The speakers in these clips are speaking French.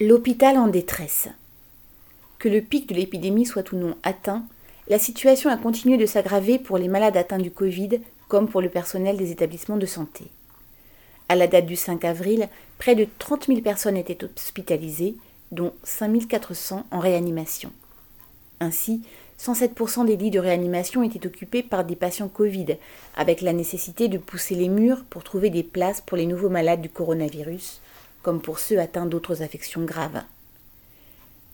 L'hôpital en détresse. Que le pic de l'épidémie soit ou non atteint, la situation a continué de s'aggraver pour les malades atteints du Covid comme pour le personnel des établissements de santé. À la date du 5 avril, près de 30 000 personnes étaient hospitalisées, dont 5 400 en réanimation. Ainsi, 107% des lits de réanimation étaient occupés par des patients Covid, avec la nécessité de pousser les murs pour trouver des places pour les nouveaux malades du coronavirus, comme pour ceux atteints d'autres affections graves.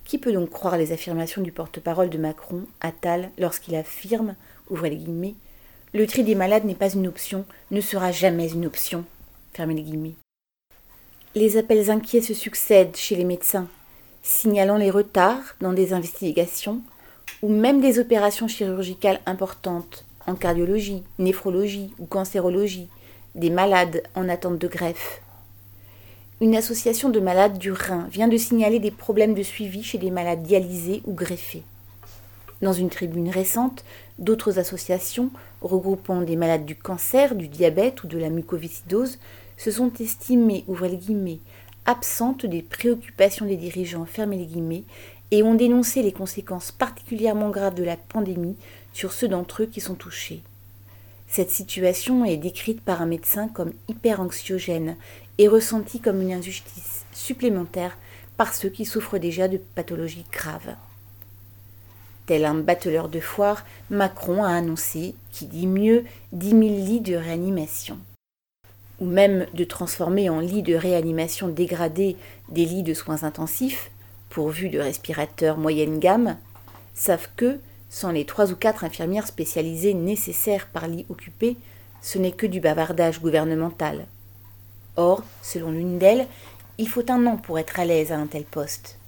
Qui peut donc croire les affirmations du porte-parole de Macron, Attal, lorsqu'il affirme, ouvrez les guillemets, le tri des malades n'est pas une option, ne sera jamais une option, les. Les appels inquiets se succèdent chez les médecins, signalant les retards dans des investigations ou même des opérations chirurgicales importantes en cardiologie, néphrologie ou cancérologie, des malades en attente de greffe. Une association de malades du rein vient de signaler des problèmes de suivi chez des malades dialysés ou greffés. Dans une tribune récente, d'autres associations regroupant des malades du cancer, du diabète ou de la mucoviscidose se sont estimées, ouvrez guillemets, absentes des préoccupations des dirigeants, fermez les guillemets, et ont dénoncé les conséquences particulièrement graves de la pandémie sur ceux d'entre eux qui sont touchés. Cette situation est décrite par un médecin comme hyper anxiogène et ressentie comme une injustice supplémentaire par ceux qui souffrent déjà de pathologies graves. Tel un batteleur de foire, Macron a annoncé, qui dit mieux, dix mille lits de réanimation. Ou même de transformer en lits de réanimation dégradés des lits de soins intensifs, pourvus de respirateurs moyenne gamme, savent que, sans les trois ou quatre infirmières spécialisées nécessaires par lit occupé, ce n'est que du bavardage gouvernemental. Or, selon l'une d'elles, il faut un an pour être à l'aise à un tel poste.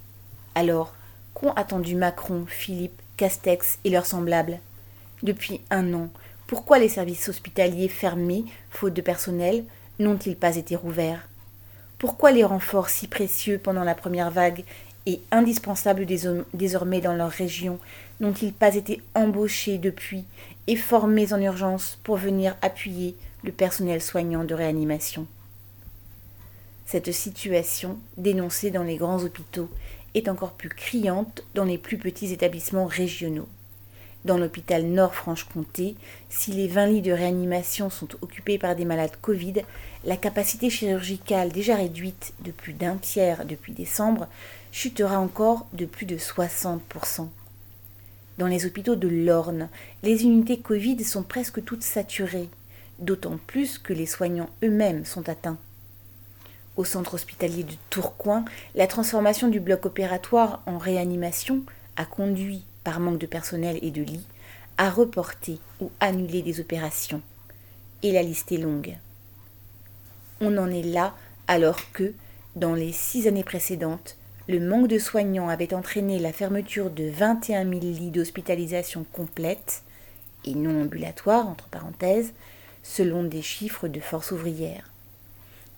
Alors, qu'ont attendu Macron, Philippe, Castex et leurs semblables? Depuis un an, pourquoi les services hospitaliers fermés, faute de personnel, n'ont-ils pas été rouverts? Pourquoi les renforts si précieux pendant la première vague et indispensables désormais dans leur région n'ont-ils pas été embauchés depuis et formés en urgence pour venir appuyer le personnel soignant de réanimation? Cette situation, dénoncée dans les grands hôpitaux, est encore plus criante dans les plus petits établissements régionaux. Dans l'hôpital Nord-Franche-Comté, si les 20 lits de réanimation sont occupés par des malades Covid, la capacité chirurgicale déjà réduite de plus d'un tiers depuis décembre chutera encore de plus de 60%. Dans les hôpitaux de l'Orne, les unités Covid sont presque toutes saturées, d'autant plus que les soignants eux-mêmes sont atteints. Au centre hospitalier de Tourcoing, la transformation du bloc opératoire en réanimation a conduit par manque de personnel et de lits, à reporter ou annuler des opérations. Et la liste est longue. On en est là alors que, dans les six années précédentes, le manque de soignants avait entraîné la fermeture de 21 000 lits d'hospitalisation complète et non ambulatoires, entre parenthèses, selon des chiffres de force ouvrière.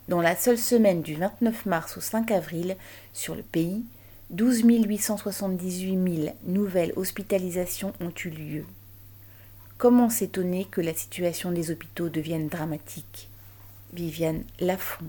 Dans la seule semaine du 29 mars au 5 avril, sur le pays, 12 878 000 nouvelles hospitalisations ont eu lieu. Comment s'étonner que la situation des hôpitaux devienne dramatique? Viviane Lafont.